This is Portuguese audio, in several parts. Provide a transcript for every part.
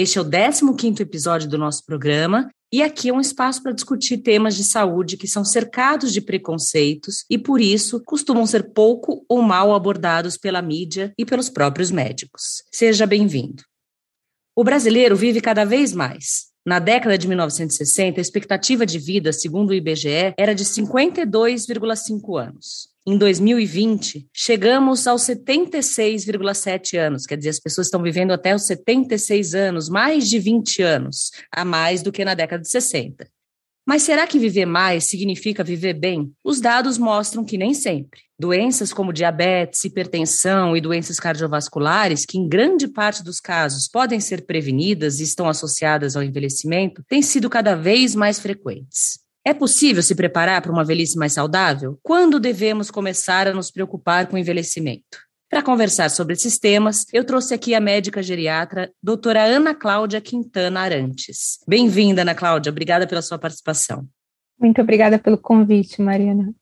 Este é o 15º episódio do nosso programa e aqui é um espaço para discutir temas de saúde que são cercados de preconceitos e, por isso, costumam ser pouco ou mal abordados pela mídia e pelos próprios médicos. Seja bem-vindo. O brasileiro vive cada vez mais. Na década de 1960, a expectativa de vida, segundo o IBGE, era de 52,5 anos. Em 2020, chegamos aos 76,7 anos, quer dizer, as pessoas estão vivendo até os 76 anos, mais de 20 anos a mais do que na década de 60. Mas será que viver mais significa viver bem? Os dados mostram que nem sempre. Doenças como diabetes, hipertensão e doenças cardiovasculares, que em grande parte dos casos podem ser prevenidas e estão associadas ao envelhecimento, têm sido cada vez mais frequentes. É possível se preparar para uma velhice mais saudável? Quando devemos começar a nos preocupar com o envelhecimento? Para conversar sobre esses temas, eu trouxe aqui a médica geriatra, doutora Ana Cláudia Quintana Arantes. Bem-vinda, Ana Cláudia, obrigada pela sua participação. Muito obrigada pelo convite, Mariana.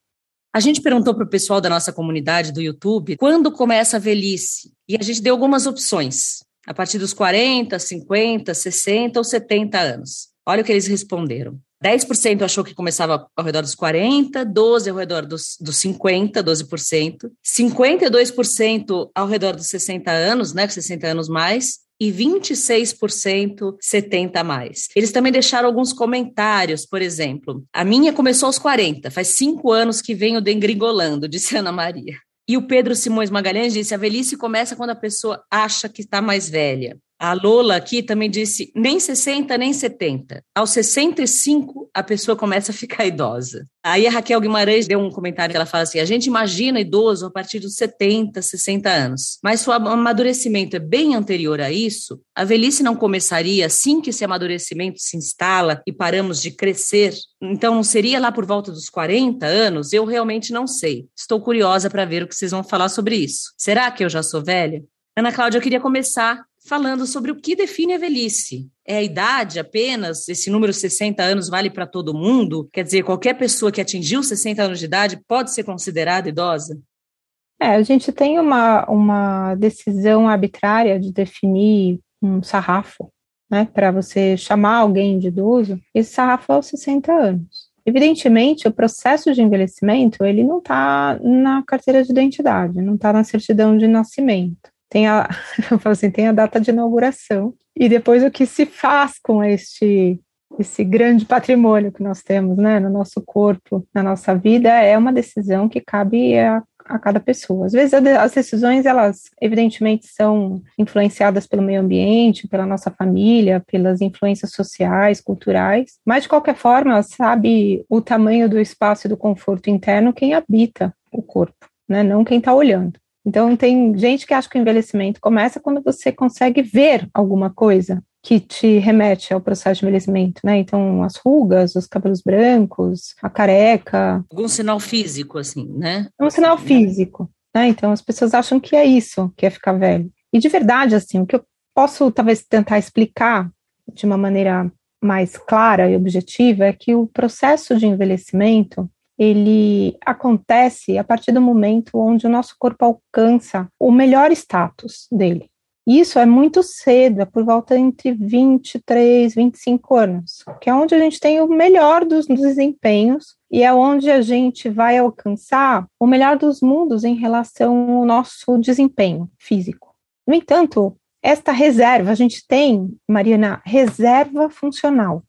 A gente perguntou para o pessoal da nossa comunidade do YouTube quando começa a velhice, e a gente deu algumas opções, a partir dos 40, 50, 60 ou 70 anos. Olha o que eles responderam. 10% achou que começava ao redor dos 40, 12% ao redor dos, dos 50, 12%, 52% ao redor dos 60 anos, né, 60 anos mais, e 26% 70 a mais. Eles também deixaram alguns comentários, por exemplo, a minha começou aos 40, faz cinco anos que venho dengringolando, disse Ana Maria. E o Pedro Simões Magalhães disse: a velhice começa quando a pessoa acha que está mais velha. A Lola aqui também disse nem 60, nem 70. Aos 65, a pessoa começa a ficar idosa. Aí a Raquel Guimarães deu um comentário que ela fala assim: a gente imagina idoso a partir dos 70, 60 anos. Mas se o amadurecimento é bem anterior a isso, a velhice não começaria assim que esse amadurecimento se instala e paramos de crescer? Então seria lá por volta dos 40 anos? Eu realmente não sei. Estou curiosa para ver o que vocês vão falar sobre isso. Será que eu já sou velha? Ana Cláudia, eu queria começar falando sobre o que define a velhice. É a idade apenas? Esse número 60 anos vale para todo mundo? Quer dizer, qualquer pessoa que atingiu 60 anos de idade pode ser considerada idosa? É, a gente tem uma, uma decisão arbitrária de definir um sarrafo, né, para você chamar alguém de idoso, esse sarrafo é aos 60 anos. Evidentemente, o processo de envelhecimento, ele não está na carteira de identidade, não está na certidão de nascimento tem a, eu falo assim, tem a data de inauguração e depois o que se faz com este esse grande patrimônio que nós temos, né, no nosso corpo, na nossa vida, é uma decisão que cabe a, a cada pessoa. Às vezes as decisões, elas evidentemente são influenciadas pelo meio ambiente, pela nossa família, pelas influências sociais, culturais, mas de qualquer forma, sabe o tamanho do espaço e do conforto interno quem habita o corpo, né, não quem está olhando. Então, tem gente que acha que o envelhecimento começa quando você consegue ver alguma coisa que te remete ao processo de envelhecimento, né? Então, as rugas, os cabelos brancos, a careca. Algum sinal físico, assim, né? É um sinal físico, né? Então, as pessoas acham que é isso, que é ficar velho. E de verdade, assim, o que eu posso talvez tentar explicar de uma maneira mais clara e objetiva é que o processo de envelhecimento ele acontece a partir do momento onde o nosso corpo alcança o melhor status dele. Isso é muito cedo, é por volta entre 23, 25 anos, que é onde a gente tem o melhor dos, desempenhos e é onde a gente vai alcançar o melhor dos mundos em relação ao nosso desempenho físico. No entanto, esta reserva, a gente tem, Mariana, reserva funcional.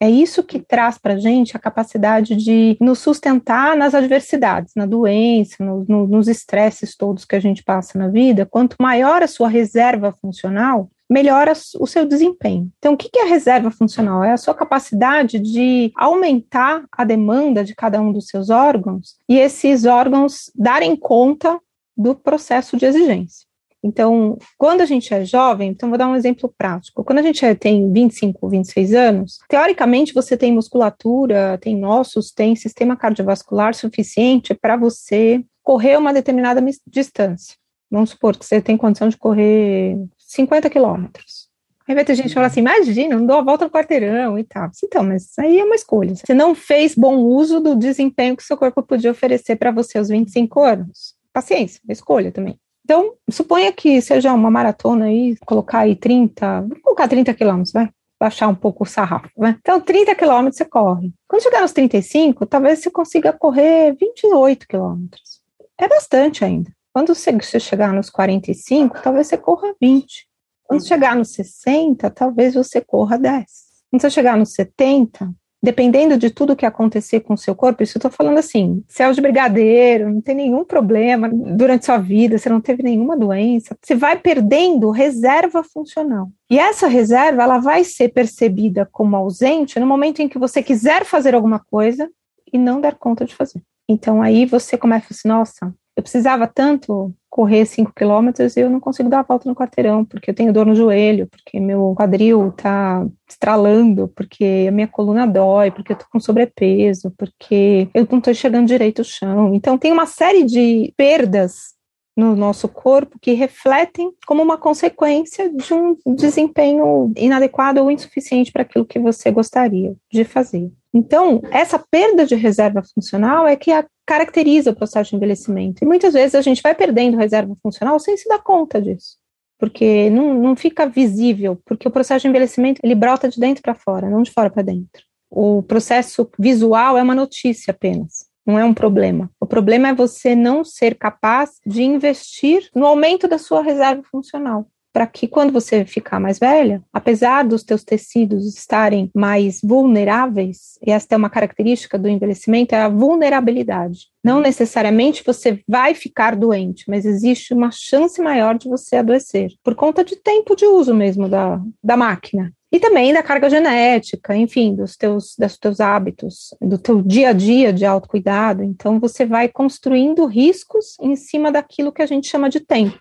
É isso que traz para a gente a capacidade de nos sustentar nas adversidades, na doença, no, no, nos estresses todos que a gente passa na vida. Quanto maior a sua reserva funcional, melhora o seu desempenho. Então, o que é a reserva funcional? É a sua capacidade de aumentar a demanda de cada um dos seus órgãos e esses órgãos darem conta do processo de exigência. Então, quando a gente é jovem, então vou dar um exemplo prático. Quando a gente é, tem 25, 26 anos, teoricamente você tem musculatura, tem ossos, tem sistema cardiovascular suficiente para você correr uma determinada distância. Vamos supor que você tem condição de correr 50 quilômetros. Aí vai ter gente que fala assim, imagina, não dou a volta no quarteirão e tal. Então, mas aí é uma escolha. Você não fez bom uso do desempenho que seu corpo podia oferecer para você aos 25 anos. Paciência, escolha também. Então, suponha que seja uma maratona aí, colocar aí 30, vamos colocar 30 quilômetros, vai? Baixar um pouco o sarrafo, né? Então, 30 quilômetros você corre. Quando chegar nos 35, talvez você consiga correr 28 quilômetros. É bastante ainda. Quando você chegar nos 45, talvez você corra 20. Quando chegar nos 60, talvez você corra 10. Quando você chegar nos 70, dependendo de tudo que acontecer com o seu corpo, isso eu estou falando assim, céu de brigadeiro, não tem nenhum problema durante sua vida, você não teve nenhuma doença, você vai perdendo reserva funcional. E essa reserva, ela vai ser percebida como ausente no momento em que você quiser fazer alguma coisa e não dar conta de fazer. Então aí você começa assim, nossa, eu precisava tanto correr 5 quilômetros e eu não consigo dar a volta no quarteirão, porque eu tenho dor no joelho, porque meu quadril tá estralando, porque a minha coluna dói, porque eu tô com sobrepeso, porque eu não tô enxergando direito o chão. Então tem uma série de perdas no nosso corpo que refletem como uma consequência de um desempenho inadequado ou insuficiente para aquilo que você gostaria de fazer. Então, essa perda de reserva funcional é que caracteriza o processo de envelhecimento. E muitas vezes a gente vai perdendo reserva funcional sem se dar conta disso. Porque não, não fica visível, porque o processo de envelhecimento ele brota de dentro para fora, não de fora para dentro. O processo visual é uma notícia apenas não é um problema. O problema é você não ser capaz de investir no aumento da sua reserva funcional para que quando você ficar mais velha, apesar dos teus tecidos estarem mais vulneráveis, e essa é uma característica do envelhecimento, é a vulnerabilidade. Não necessariamente você vai ficar doente, mas existe uma chance maior de você adoecer, por conta de tempo de uso mesmo da, da máquina. E também da carga genética, enfim, dos teus, dos teus hábitos, do teu dia a dia de autocuidado. Então, você vai construindo riscos em cima daquilo que a gente chama de tempo.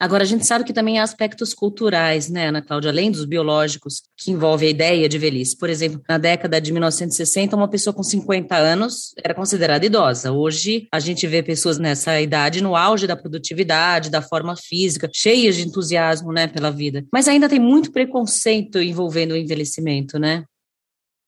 Agora, a gente sabe que também há aspectos culturais, né, Ana Cláudia, além dos biológicos, que envolvem a ideia de velhice. Por exemplo, na década de 1960, uma pessoa com 50 anos era considerada idosa. Hoje, a gente vê pessoas nessa idade no auge da produtividade, da forma física, cheias de entusiasmo, né, pela vida. Mas ainda tem muito preconceito envolvendo o envelhecimento, né?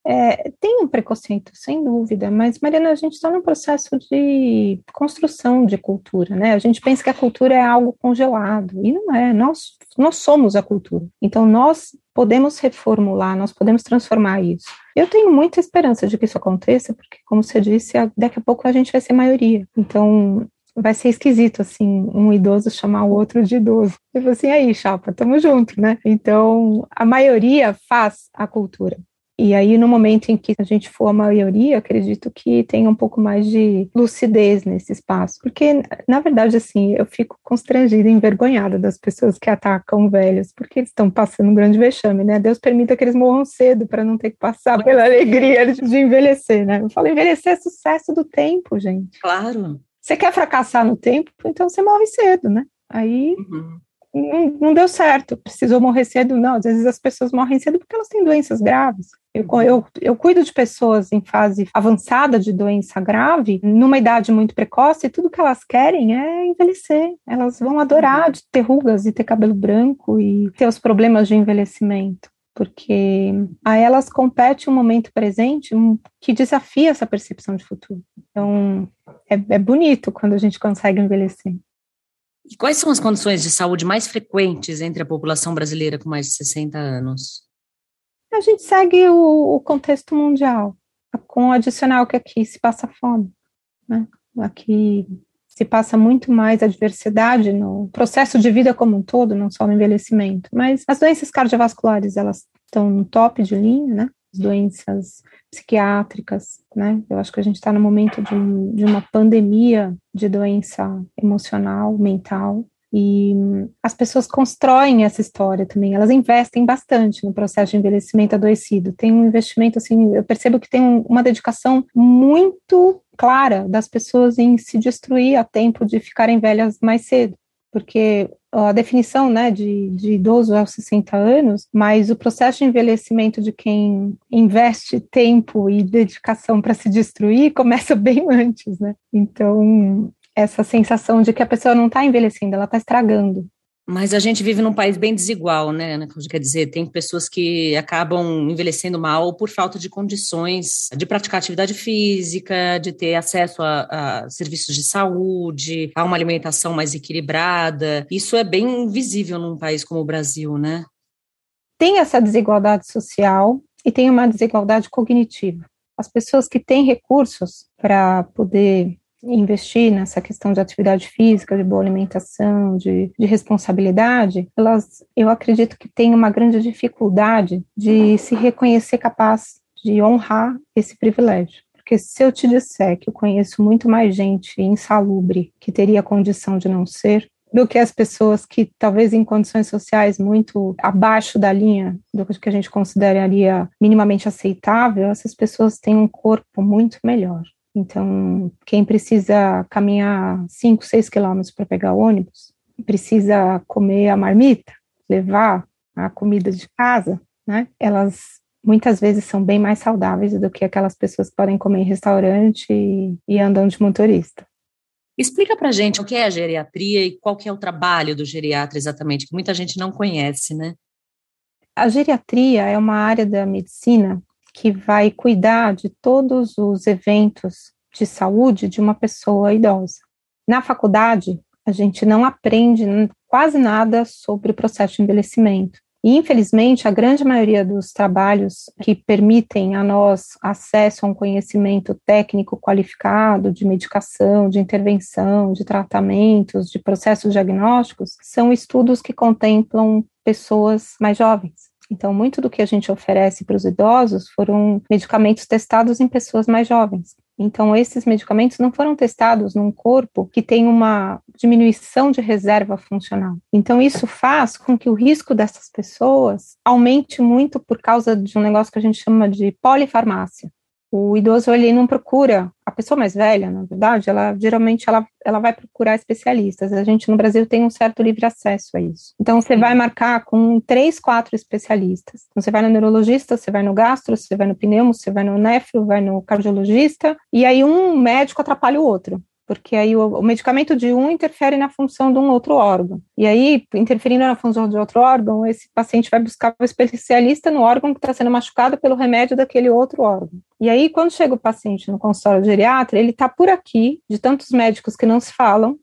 É, tem um preconceito, sem dúvida, mas, Mariana, a gente está num processo de construção de cultura, né? A gente pensa que a cultura é algo congelado, e não é, nós, nós somos a cultura. Então, nós podemos reformular, nós podemos transformar isso. Eu tenho muita esperança de que isso aconteça, porque, como você disse, daqui a pouco a gente vai ser maioria. Então, vai ser esquisito, assim, um idoso chamar o outro de idoso. Falo assim, aí, chapa, tamo junto, né? Então, a maioria faz a cultura. E aí, no momento em que a gente for a maioria, acredito que tem um pouco mais de lucidez nesse espaço. Porque, na verdade, assim, eu fico constrangida, envergonhada das pessoas que atacam velhos, porque eles estão passando um grande vexame, né? Deus permita que eles morram cedo para não ter que passar pela alegria de envelhecer, né? Eu falo, envelhecer é sucesso do tempo, gente. Claro. Você quer fracassar no tempo, então você morre cedo, né? Aí. Uhum não, não, deu certo, precisou morrer cedo. Não, às vezes as pessoas morrem cedo porque elas têm doenças graves. Eu, eu, eu cuido de pessoas em fase avançada de doença grave, numa idade muito precoce, e tudo que elas querem é envelhecer. Elas vão adorar de ter rugas e ter cabelo branco e ter os problemas de envelhecimento porque a elas compete um momento presente que desafia essa percepção de futuro. Então, é, é bonito quando a gente consegue envelhecer. E quais são as condições de saúde mais frequentes entre a população brasileira com mais de 60 anos? A gente segue o, o contexto mundial, com o adicional que aqui se passa fome. Né? Aqui se passa muito mais a diversidade no processo de vida como um todo, não só no envelhecimento. Mas as doenças cardiovasculares, elas estão no top de linha, né? As doenças psiquiátricas, né? Eu acho que a gente está no momento de, de, uma pandemia de doença emocional, mental, e as pessoas constroem essa história também, elas investem bastante no processo de envelhecimento adoecido. Tem um investimento, assim, eu percebo que tem uma dedicação muito clara das pessoas em se destruir a tempo de ficarem velhas mais cedo, porque a definição né, de, de idoso aos 60 anos, mas o processo de envelhecimento de quem investe tempo e dedicação para se destruir começa bem antes, né? Então, essa sensação de que a pessoa não está envelhecendo, ela está estragando. Mas a gente vive num país bem desigual, né? Quer dizer, tem pessoas que acabam envelhecendo mal por falta de condições de praticar atividade física, de ter acesso a, a serviços de saúde, a uma alimentação mais equilibrada. Isso é bem visível num país como o Brasil, né? Tem essa desigualdade social e tem uma desigualdade cognitiva. As pessoas que têm recursos para poder investir nessa questão de atividade física, de boa alimentação, de, de responsabilidade, elas, eu acredito que têm uma grande dificuldade de se reconhecer capaz de honrar esse privilégio. Porque se eu te disser que eu conheço muito mais gente insalubre que teria condição de não ser, do que as pessoas que talvez em condições sociais muito abaixo da linha do que a gente consideraria minimamente aceitável, essas pessoas têm um corpo muito melhor. Então, quem precisa caminhar 5, 6 quilômetros para pegar ônibus, precisa comer a marmita, levar a comida de casa, né? Elas muitas vezes são bem mais saudáveis do que aquelas pessoas que podem comer em restaurante e, e andam de motorista. Explica para gente o que é a geriatria e qual que é o trabalho do geriatra exatamente, que muita gente não conhece, né? A geriatria é uma área da medicina que vai cuidar de todos os eventos de saúde de uma pessoa idosa. Na faculdade, a gente não aprende quase nada sobre o processo de envelhecimento. E, infelizmente, a grande maioria dos trabalhos que permitem a nós acesso a um conhecimento técnico qualificado de medicação, de intervenção, de tratamentos, de processos diagnósticos, são estudos que contemplam pessoas mais jovens. Então, muito do que a gente oferece para os idosos foram medicamentos testados em pessoas mais jovens. Então, esses medicamentos não foram testados num corpo que tem uma diminuição de reserva funcional. Então, isso faz com que o risco dessas pessoas aumente muito por causa de um negócio que a gente chama de polifarmácia. O idoso ele não procura a pessoa mais velha, na verdade, ela geralmente ela, ela vai procurar especialistas. A gente no Brasil tem um certo livre acesso a isso. Então você vai marcar com três, quatro especialistas. Então, você vai no neurologista, você vai no gastro, você vai no pneumo, você vai no nefro, vai no cardiologista, e aí um médico atrapalha o outro porque aí o, o, medicamento de um interfere na função de um outro órgão. E aí, interferindo na função de outro órgão, esse paciente vai buscar o especialista no órgão que está sendo machucado pelo remédio daquele outro órgão. E aí, quando chega o paciente no consultório geriatra, ele está por aqui, de tantos médicos que não se falam,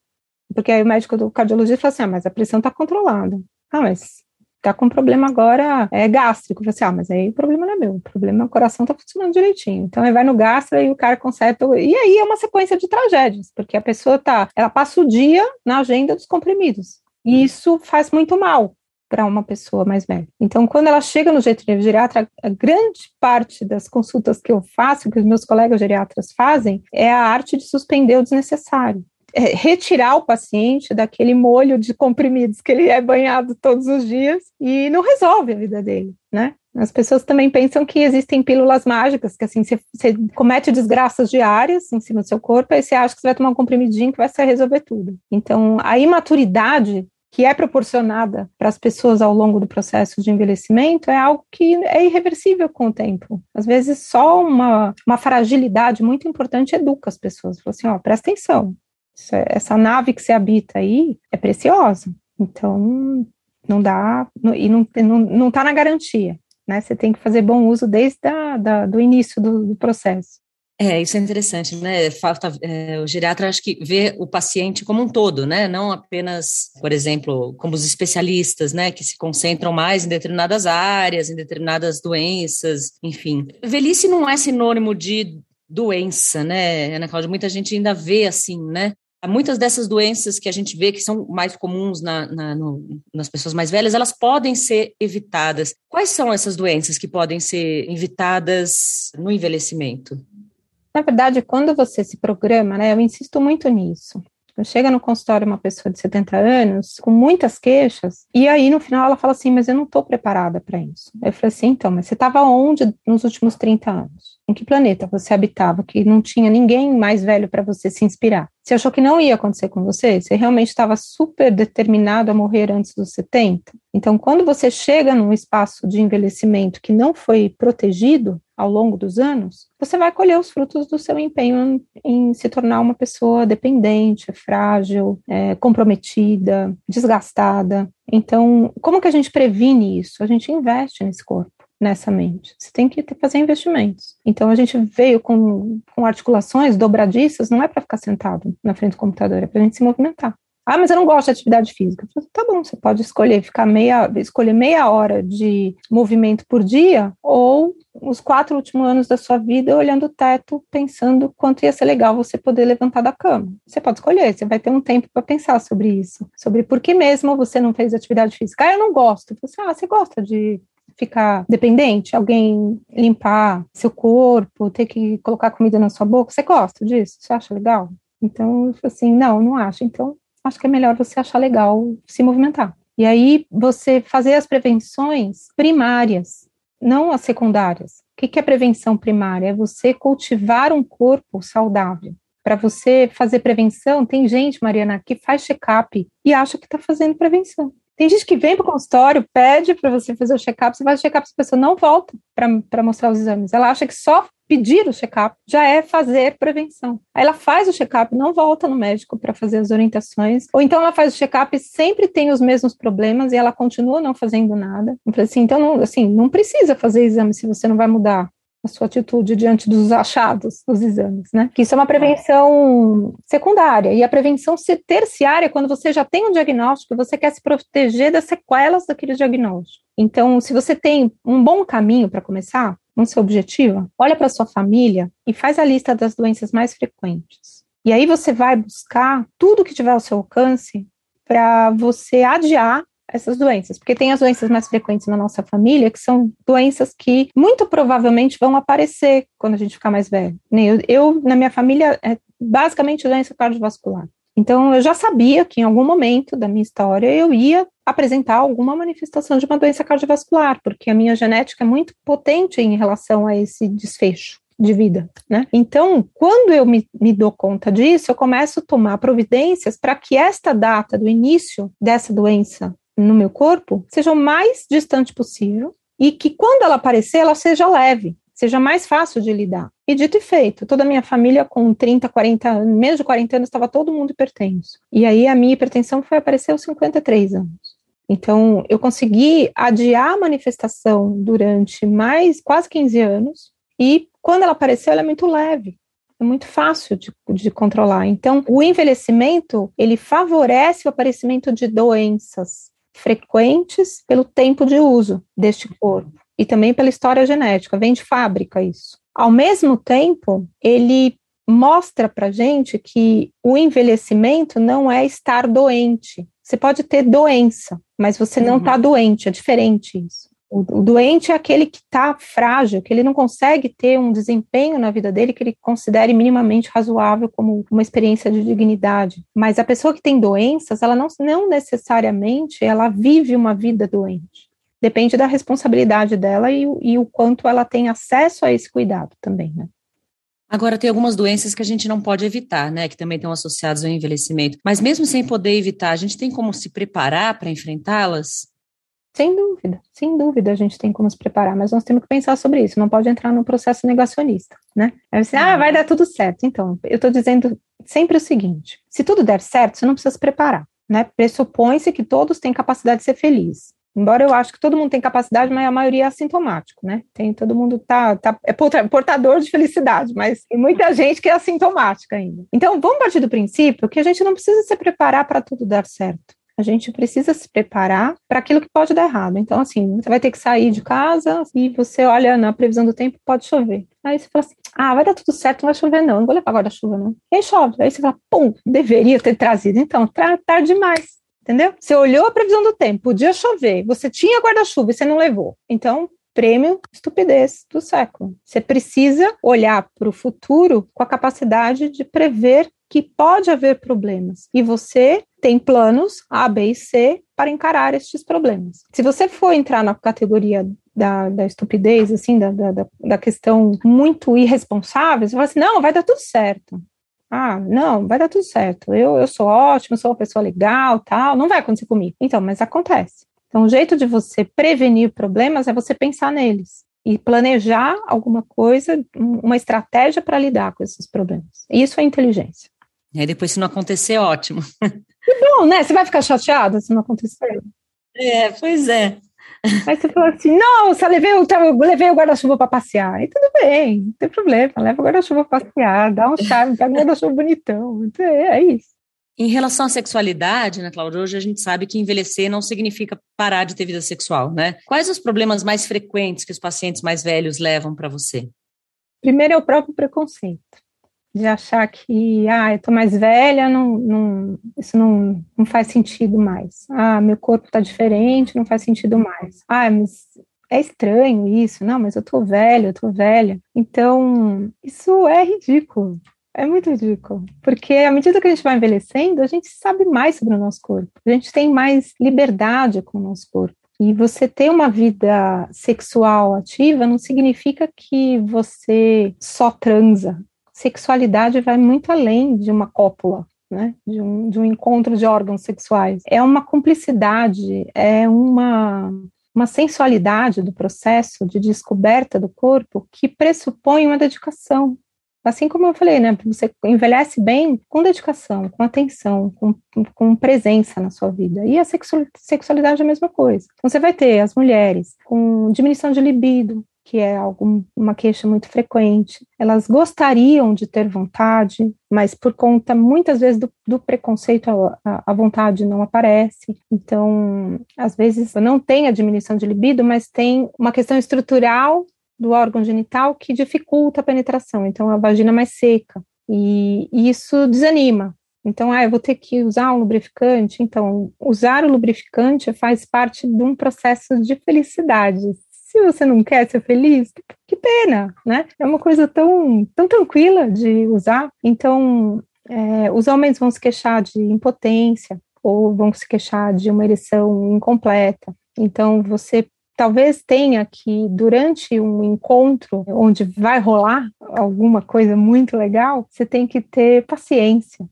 porque aí o médico do cardiologista fala assim: ah, mas a pressão está controlada. Ah, mas tá com problema agora é gástrico. Você, ah, mas aí o problema não é meu, o problema é o coração tá funcionando direitinho. Então aí vai no gastro e o cara conserta. E aí é uma sequência de tragédias, porque a pessoa tá, ela passa o dia na agenda dos comprimidos. E isso faz muito mal para uma pessoa mais velha. Então, quando ela chega no jeito geriatra, a grande parte das consultas que eu faço, que os meus colegas geriatras fazem, é a arte de suspender o desnecessário. É, retirar o paciente daquele molho de comprimidos que ele é banhado todos os dias e não resolve a vida dele, né? As pessoas também pensam que existem pílulas mágicas, que assim, você, comete desgraças diárias em cima do seu corpo, aí você acha que você vai tomar um comprimidinho que vai resolver tudo. Então, a imaturidade que é proporcionada para as pessoas ao longo do processo de envelhecimento é algo que é irreversível com o tempo. Às vezes, só uma, uma fragilidade muito importante educa as pessoas. Fala assim, ó, presta atenção, essa nave que você habita aí é preciosa. Então, não dá, e não, não, não tá na garantia, né? Você tem que fazer bom uso desde a, da, do início do, do processo. É, isso é interessante, né? Falta, é, o geriatra acho que vê o paciente como um todo, né? Não apenas, por exemplo, como os especialistas, né? Que se concentram mais em determinadas áreas, em determinadas doenças, enfim. Velhice não é sinônimo de doença, né, Ana Cláudia? Muita gente ainda vê assim, né? Muitas dessas doenças que a gente vê que são mais comuns na, na, no, nas pessoas mais velhas, elas podem ser evitadas. Quais são essas doenças que podem ser evitadas no envelhecimento? Na verdade, quando você se programa, né, eu insisto muito nisso. Chega no consultório uma pessoa de 70 anos com muitas queixas, e aí no final ela fala assim: Mas eu não estou preparada para isso. Eu falei assim: Então, mas você estava onde nos últimos 30 anos? Em que planeta você habitava que não tinha ninguém mais velho para você se inspirar? Você achou que não ia acontecer com você? Você realmente estava super determinado a morrer antes dos 70? Então, quando você chega num espaço de envelhecimento que não foi protegido ao longo dos anos, você vai colher os frutos do seu empenho em se tornar uma pessoa dependente, frágil, é, comprometida, desgastada. Então, como que a gente previne isso? A gente investe nesse corpo nessa mente. Você tem que fazer investimentos. Então a gente veio com, com articulações dobradiças, não é para ficar sentado na frente do computador, é para a gente se movimentar. Ah, mas eu não gosto de atividade física. tá bom, você pode escolher ficar meia, escolher meia hora de movimento por dia ou os quatro últimos anos da sua vida olhando o teto, pensando quanto ia ser legal você poder levantar da cama. Você pode escolher, você vai ter um tempo para pensar sobre isso, sobre por que mesmo você não fez atividade física. Ah, eu não gosto. Você, ah, você gosta de ficar dependente, alguém limpar seu corpo, ter que colocar comida na sua boca, você gosta disso? Você acha legal? Então, assim, não, não acho. Então, acho que é melhor você achar legal se movimentar. E aí, você fazer as prevenções primárias, não as secundárias. O que é prevenção primária? É você cultivar um corpo saudável. Para você fazer prevenção, tem gente, Mariana, que faz check-up e acha que está fazendo prevenção. Tem gente que vem para o consultório, pede para você fazer o check-up, você faz o check-up, a pessoa não volta para mostrar os exames. Ela acha que só pedir o check-up já é fazer prevenção. Aí ela faz o check-up, não volta no médico para fazer as orientações, ou então ela faz o check-up e sempre tem os mesmos problemas e ela continua não fazendo nada. Assim, então, não, assim, não precisa fazer exame se você não vai mudar a sua atitude diante dos achados dos exames, né? Que isso é uma prevenção secundária. E a prevenção terciária é quando você já tem um diagnóstico, você quer se proteger das sequelas daquele diagnóstico. Então, se você tem um bom caminho para começar, um seu objetivo, olha para sua família e faz a lista das doenças mais frequentes. E aí você vai buscar tudo que tiver ao seu alcance para você adiar essas doenças, porque tem as doenças mais frequentes na nossa família, que são doenças que muito provavelmente vão aparecer quando a gente ficar mais velho. Eu, eu na minha família, é basicamente doença cardiovascular. Então, eu já sabia que em algum momento da minha história eu ia apresentar alguma manifestação de uma doença cardiovascular, porque a minha genética é muito potente em relação a esse desfecho de vida, né? Então, quando eu me, me dou conta disso, eu começo a tomar providências para que esta data do início dessa doença no meu corpo seja o mais distante possível e que quando ela aparecer, ela seja leve, seja mais fácil de lidar. E dito e feito, toda a minha família com 30, 40 anos, menos de 40 anos, estava todo mundo hipertenso. E aí a minha hipertensão foi aparecer aos 53 anos. Então, eu consegui adiar a manifestação durante mais quase 15 anos, e quando ela apareceu, ela é muito leve, é muito fácil de, de controlar. Então, o envelhecimento, ele favorece o aparecimento de doenças frequentes pelo tempo de uso deste corpo e também pela história genética, vem de fábrica isso. Ao mesmo tempo, ele mostra para gente que o envelhecimento não é estar doente. Você pode ter doença, mas você não está uhum. doente, é diferente isso. O, o doente é aquele que está frágil, que ele não consegue ter um desempenho na vida dele que ele considere minimamente razoável como uma experiência de dignidade. Mas a pessoa que tem doenças, ela não, não necessariamente ela vive uma vida doente. Depende da responsabilidade dela e, e o quanto ela tem acesso a esse cuidado também, né? Agora, tem algumas doenças que a gente não pode evitar, né? Que também estão associadas ao envelhecimento. Mas mesmo sem poder evitar, a gente tem como se preparar para enfrentá-las? Sem dúvida, sem dúvida a gente tem como se preparar, mas nós temos que pensar sobre isso, não pode entrar num processo negacionista, né? Aí você, ah, vai dar tudo certo. Então, eu estou dizendo sempre o seguinte: se tudo der certo, você não precisa se preparar, né? Pressupõe-se que todos têm capacidade de ser felizes. Embora eu acho que todo mundo tem capacidade, mas a maioria é assintomático, né? Tem todo mundo tá, tá é portador de felicidade, mas tem muita gente que é assintomática ainda. Então, vamos partir do princípio que a gente não precisa se preparar para tudo dar certo a gente precisa se preparar para aquilo que pode dar errado. Então, assim, você vai ter que sair de casa e você olha na previsão do tempo, pode chover. Aí você fala assim: ah, vai dar tudo certo, não vai chover, não, não vou levar guarda-chuva, não. E aí chove. Aí você fala: pum, deveria ter trazido. Então, tá tarde demais. Entendeu? Você olhou a previsão do tempo, podia chover, você tinha guarda-chuva e você não levou. Então, prêmio estupidez do século. Você precisa olhar para o futuro com a capacidade de prever que pode haver problemas. E você tem planos A, B e C para encarar estes problemas. Se você for entrar na categoria da, da estupidez, assim, da, da, da questão muito irresponsável, você fala assim, não, vai dar tudo certo. Ah, não, vai dar tudo certo. Eu, eu sou ótimo, sou uma pessoa legal, tal. Não vai acontecer comigo. Então, mas acontece. Então, o jeito de você prevenir problemas é você pensar neles e planejar alguma coisa, uma estratégia para lidar com esses problemas. Isso é inteligência. E aí depois, se não acontecer, ótimo. Que bom, né? Você vai ficar chateada se não acontecer? É, pois é. Aí você falou assim: você levei o, levei o guarda-chuva para passear. E tudo bem, não tem problema, leva o guarda-chuva para passear, dá um charme, pega um guarda-chuva bonitão. Então, é, é isso. Em relação à sexualidade, né, Cláudia, hoje a gente sabe que envelhecer não significa parar de ter vida sexual, né? Quais os problemas mais frequentes que os pacientes mais velhos levam para você? Primeiro é o próprio preconceito, de achar que, ah, eu tô mais velha, não, não, isso não, não faz sentido mais. Ah, meu corpo está diferente, não faz sentido mais. Ah, mas é estranho isso, não, mas eu tô velha, eu tô velha. Então, isso é ridículo. É muito ridículo, porque à medida que a gente vai envelhecendo, a gente sabe mais sobre o nosso corpo, a gente tem mais liberdade com o nosso corpo. E você ter uma vida sexual ativa não significa que você só transa. Sexualidade vai muito além de uma cópula, né? de, um, de um encontro de órgãos sexuais. É uma cumplicidade, é uma, uma sensualidade do processo de descoberta do corpo que pressupõe uma dedicação, Assim como eu falei, né? Você envelhece bem com dedicação, com atenção, com, com presença na sua vida. E a sexualidade é a mesma coisa. Então, você vai ter as mulheres com diminuição de libido, que é algo, uma queixa muito frequente. Elas gostariam de ter vontade, mas por conta, muitas vezes, do, do preconceito, a, a, vontade não aparece. Então, às vezes, não tem a diminuição de libido, mas tem uma questão estrutural do órgão genital que dificulta a penetração, então a vagina é mais seca, e, e isso desanima. Então, ah, eu vou ter que usar um lubrificante. Então, usar o lubrificante faz parte de um processo de felicidade. Se você não quer ser feliz, que pena, né? É uma coisa tão, tão tranquila de usar. Então, é, os homens vão se queixar de impotência ou vão se queixar de uma ereção incompleta. Então, você talvez tenha que, durante um encontro onde vai rolar alguma coisa muito legal, você tem que ter paciência.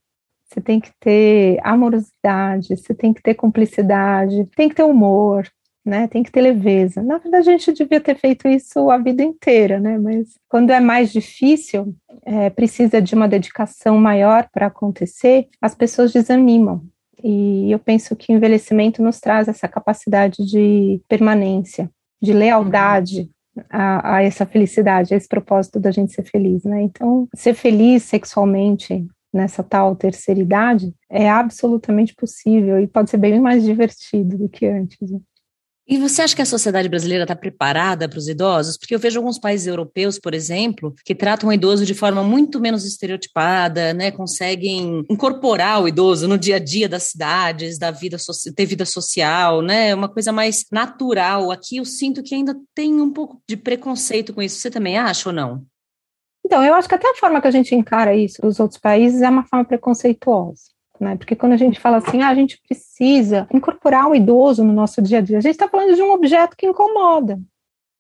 Você tem que ter amorosidade, você tem que ter cumplicidade, tem que ter humor, né? Tem que ter leveza. Na verdade, a gente devia ter feito isso a vida inteira, né? Mas quando é mais difícil, é, precisa de uma dedicação maior para acontecer, as pessoas desanimam. E eu penso que envelhecimento nos traz essa capacidade de permanência, de lealdade a, a, essa felicidade, a esse propósito da gente ser feliz, né? Então, ser feliz sexualmente nessa tal terceira idade é absolutamente possível e pode ser bem mais divertido do que antes. Né? E você acha que a sociedade brasileira está preparada para os idosos? Porque eu vejo alguns países europeus, por exemplo, que tratam o idoso de forma muito menos estereotipada, né? Conseguem incorporar o idoso no dia a dia das cidades, da vida ter vida social, né? Uma coisa mais natural. Aqui eu sinto que ainda tem um pouco de preconceito com isso. Você também acha ou não? Então, eu acho que até a forma que a gente encara isso dos outros países é uma forma preconceituosa né? Porque quando a gente fala assim, ah, a gente precisa incorporar o idoso no nosso dia a dia, a gente está falando de um objeto que incomoda.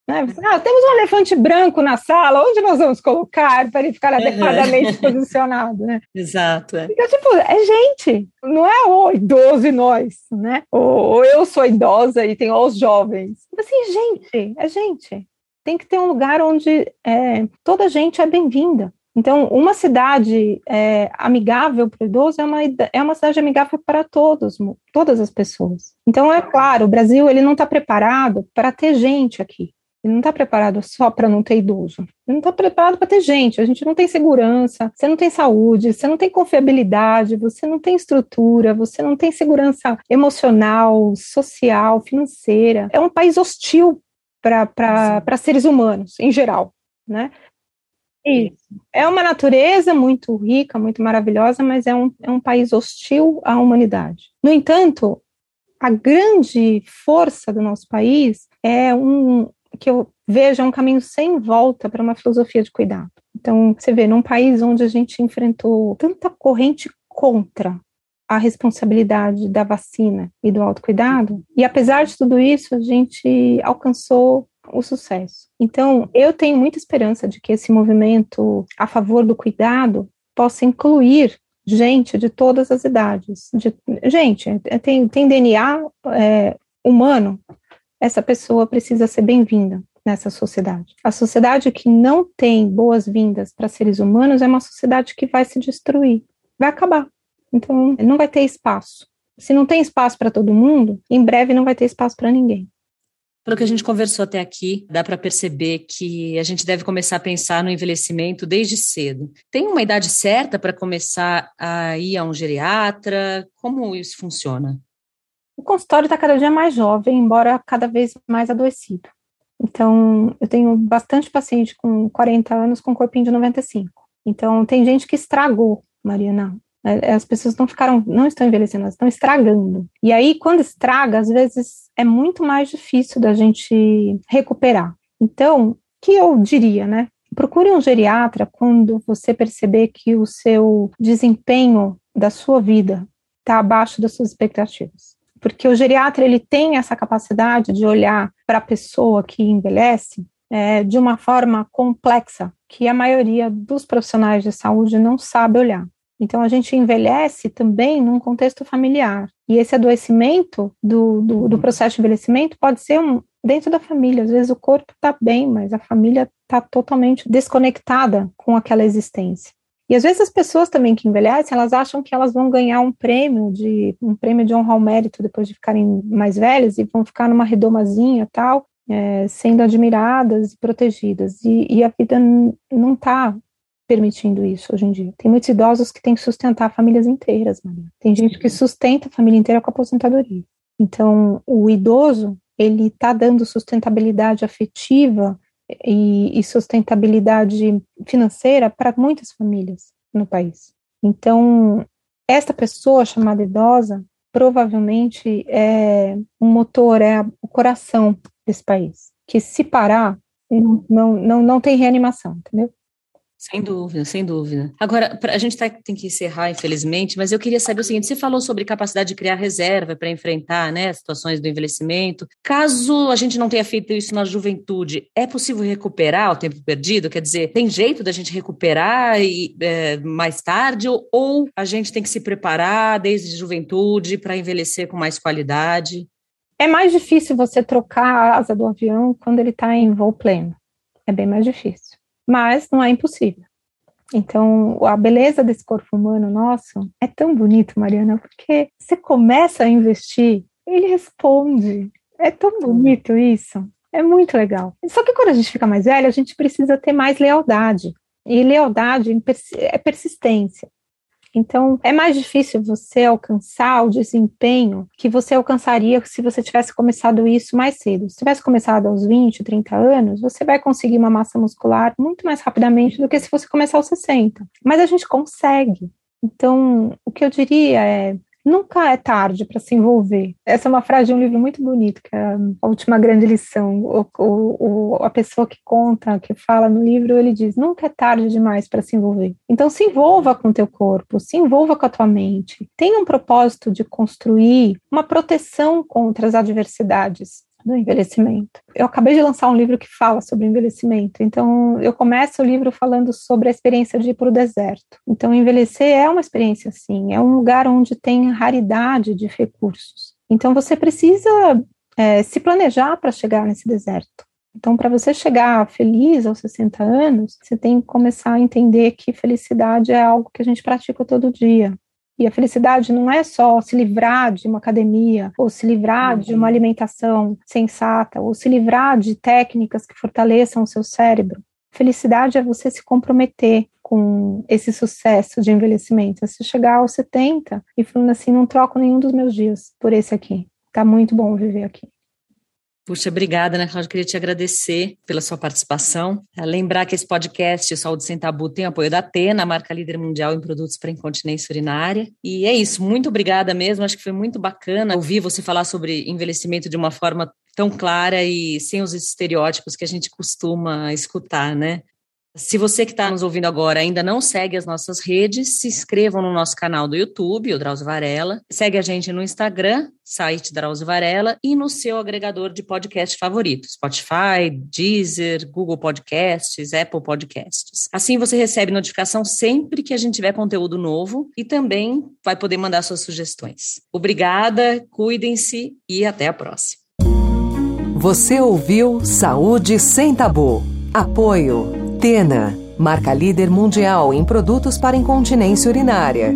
Né? Ah, temos um elefante branco na sala, onde nós vamos colocar para ele ficar adequadamente posicionado, né? Exato. É. Então, tipo, é gente, não é o idoso e nós, né? Ou, eu sou idosa e tenho os jovens. Assim, gente, é gente. Tem que ter um lugar onde é, toda gente é bem-vinda. Então, uma cidade é, amigável para o idoso é uma, é uma cidade amigável para todos, todas as pessoas. Então, é claro, o Brasil ele não está preparado para ter gente aqui. Ele não está preparado só para não ter idoso. Ele não está preparado para ter gente. A gente não tem segurança, você não tem saúde, você não tem confiabilidade, você não tem estrutura, você não tem segurança emocional, social, financeira. É um país hostil para seres humanos, em geral. Né? Isso. É uma natureza muito rica, muito maravilhosa, mas é um, é um país hostil à humanidade. No entanto, a grande força do nosso país é um que eu vejo é um caminho sem volta para uma filosofia de cuidado. Então, você vê, num país onde a gente enfrentou tanta corrente contra a responsabilidade da vacina e do autocuidado, e apesar de tudo isso, a gente alcançou o sucesso. Então, eu tenho muita esperança de que esse movimento a favor do cuidado possa incluir gente de todas as idades. De, gente, tem, tem DNA é, humano, essa pessoa precisa ser bem-vinda nessa sociedade. A sociedade que não tem boas-vindas para seres humanos é uma sociedade que vai se destruir, vai acabar. Então, não vai ter espaço. Se não tem espaço para todo mundo, em breve não vai ter espaço para ninguém. Pelo que a gente conversou até aqui, dá para perceber que a gente deve começar a pensar no envelhecimento desde cedo. Tem uma idade certa para começar a ir a um geriatra? Como isso funciona? O consultório está cada dia mais jovem, embora cada vez mais adoecido. Então, eu tenho bastante paciente com 40 anos com corpinho de 95. Então, tem gente que estragou, Mariana, as pessoas não ficaram, não estão envelhecendo, elas estão estragando. E aí, quando estraga, às vezes é muito mais difícil da gente recuperar. Então, o que eu diria, né? Procure um geriatra quando você perceber que o seu desempenho da sua vida está abaixo das suas expectativas. Porque o geriatra ele tem essa capacidade de olhar para a pessoa que envelhece é, de uma forma complexa, que a maioria dos profissionais de saúde não sabe olhar. Então, a gente envelhece também num contexto familiar. E esse adoecimento do, do, do uhum. processo de envelhecimento pode ser um, dentro da família. Às vezes o corpo está bem, mas a família está totalmente desconectada com aquela existência. E às vezes as pessoas também que envelhecem, elas acham que elas vão ganhar um prêmio de um prêmio de honra ao mérito depois de ficarem mais velhas e vão ficar numa redomazinha tal, é, sendo admiradas e protegidas. E, e a vida não está permitindo isso hoje em dia. Tem muitos idosos que têm que sustentar famílias inteiras, Maria. Tem gente que sustenta a família inteira com a aposentadoria. Então, o idoso, ele está dando sustentabilidade afetiva e, e sustentabilidade financeira para muitas famílias no país. Então, esta pessoa chamada idosa provavelmente é um motor, é o coração desse país, que se parar, não, não, não, não tem reanimação, entendeu? Sem dúvida, sem dúvida. Agora, a gente tá, tem que encerrar, infelizmente, mas eu queria saber o seguinte: você falou sobre capacidade de criar reserva para enfrentar né, situações do envelhecimento. Caso a gente não tenha feito isso na juventude, é possível recuperar o tempo perdido? Quer dizer, tem jeito da gente recuperar e, é, mais tarde, ou, ou a gente tem que se preparar desde juventude para envelhecer com mais qualidade? É mais difícil você trocar a asa do avião quando ele está em voo pleno. É bem mais difícil mas não é impossível. Então, a beleza desse corpo humano nosso é tão bonito, Mariana, porque você começa a investir, ele responde. É tão bonito isso. É muito legal. Só que quando a gente fica mais velho, a gente precisa ter mais lealdade. E lealdade é persistência. Então, é mais difícil você alcançar o desempenho que você alcançaria se você tivesse começado isso mais cedo. Se tivesse começado aos 20, 30 anos, você vai conseguir uma massa muscular muito mais rapidamente do que se você começar aos 60. Mas a gente consegue. Então, o que eu diria é Nunca é tarde para se envolver. Essa é uma frase de um livro muito bonito, que é a última grande lição. O, o, o, a pessoa que conta, que fala no livro, ele diz: nunca é tarde demais para se envolver. Então, se envolva com o teu corpo, se envolva com a tua mente. Tenha um propósito de construir uma proteção contra as adversidades do envelhecimento. Eu acabei de lançar um livro que fala sobre envelhecimento, então eu começo o livro falando sobre a experiência de ir para o deserto. Então, envelhecer é uma experiência assim, é um lugar onde tem raridade de recursos. Então, você precisa é, se planejar para chegar nesse deserto. Então, para você chegar feliz aos 60 anos, você tem que começar a entender que felicidade é algo que a gente pratica todo dia. E a felicidade não é só se livrar de uma academia, ou se livrar de uma uhum. alimentação sensata, ou se livrar de técnicas que fortaleçam o seu cérebro. Felicidade é você se comprometer com esse sucesso de envelhecimento. É se chegar aos 70 e falando assim, não troco nenhum dos meus dias por esse aqui. Tá muito bom viver aqui. Puxa, obrigada, né, Cláudia? Queria te agradecer pela sua participação. É, lembrar que esse podcast, Saúde Sem Tabu, tem apoio da Atena, marca líder mundial em produtos para incontinência urinária. E é isso, muito obrigada mesmo. Acho que foi muito bacana ouvir você falar sobre envelhecimento de uma forma tão clara e sem os estereótipos que a gente costuma escutar, né? Se você que está nos ouvindo agora ainda não segue as nossas redes, se inscrevam no nosso canal do YouTube, o Drauzio Varela. Segue a gente no Instagram, site Drauzio Varela, e no seu agregador de podcast favorito, Spotify, Deezer, Google Podcasts, Apple Podcasts. Assim você recebe notificação sempre que a gente tiver conteúdo novo e também vai poder mandar suas sugestões. Obrigada, cuidem-se e até a próxima. Você ouviu Saúde Sem Tabu. Apoio Tena, marca líder mundial em produtos para incontinência urinária.